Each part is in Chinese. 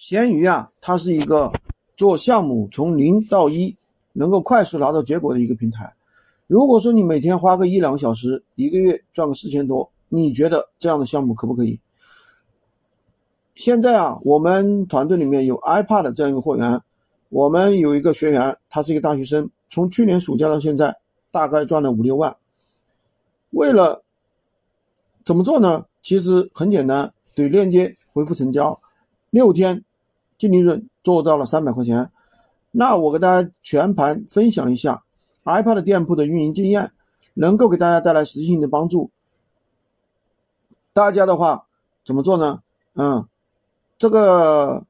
闲鱼啊，它是一个做项目从零到一能够快速拿到结果的一个平台。如果说你每天花个一两个小时，一个月赚个四千多，你觉得这样的项目可不可以？现在啊，我们团队里面有 iPad 这样一个货源，我们有一个学员，他是一个大学生，从去年暑假到现在，大概赚了五六万。为了怎么做呢？其实很简单，怼链接，回复成交，六天。净利润做到了三百块钱，那我给大家全盘分享一下 iPad 店铺的运营经验，能够给大家带来实际性的帮助。大家的话怎么做呢？嗯，这个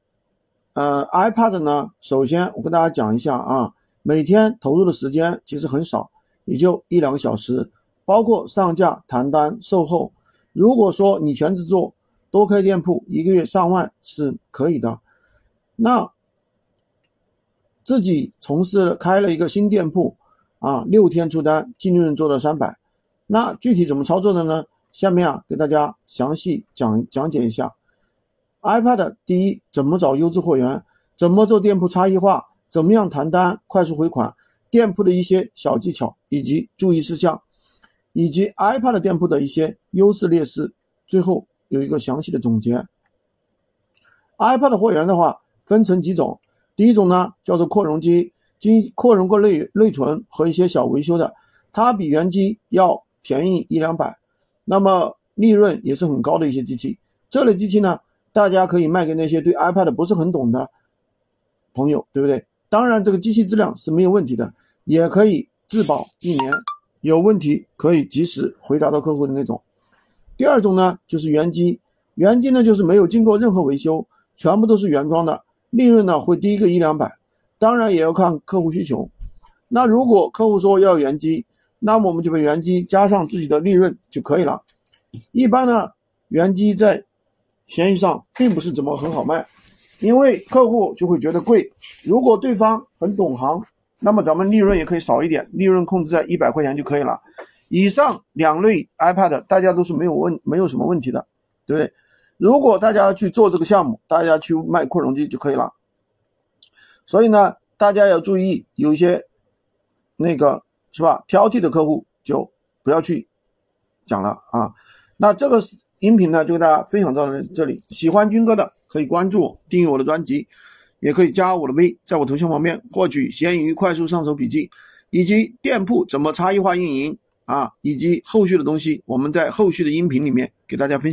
呃 iPad 呢，首先我跟大家讲一下啊，每天投入的时间其实很少，也就一两个小时，包括上架、谈单、售后。如果说你全职做，多开店铺，一个月上万是可以的。那自己从事开了一个新店铺，啊，六天出单，净利润做到三百。那具体怎么操作的呢？下面啊，给大家详细讲讲解一下。iPad 第一，怎么找优质货源？怎么做店铺差异化？怎么样谈单快速回款？店铺的一些小技巧以及注意事项，以及 iPad 店铺的一些优势劣势。最后有一个详细的总结。iPad 货源的话。分成几种，第一种呢叫做扩容机，经扩容过内内存和一些小维修的，它比原机要便宜一两百，那么利润也是很高的一些机器。这类机器呢，大家可以卖给那些对 iPad 不是很懂的朋友，对不对？当然，这个机器质量是没有问题的，也可以质保一年，有问题可以及时回答到客户的那种。第二种呢就是原机，原机呢就是没有经过任何维修，全部都是原装的。利润呢会低个一两百，当然也要看客户需求。那如果客户说要原机，那么我们就把原机加上自己的利润就可以了。一般呢，原机在闲鱼上并不是怎么很好卖，因为客户就会觉得贵。如果对方很懂行，那么咱们利润也可以少一点，利润控制在一百块钱就可以了。以上两类 iPad 大家都是没有问没有什么问题的，对不对？如果大家去做这个项目，大家去卖扩容机就可以了。所以呢，大家要注意，有一些那个是吧挑剔的客户就不要去讲了啊。那这个音频呢，就跟大家分享到这里。喜欢军哥的可以关注我，订阅我的专辑，也可以加我的微，在我头像旁边获取闲鱼快速上手笔记，以及店铺怎么差异化运营啊，以及后续的东西，我们在后续的音频里面给大家分享。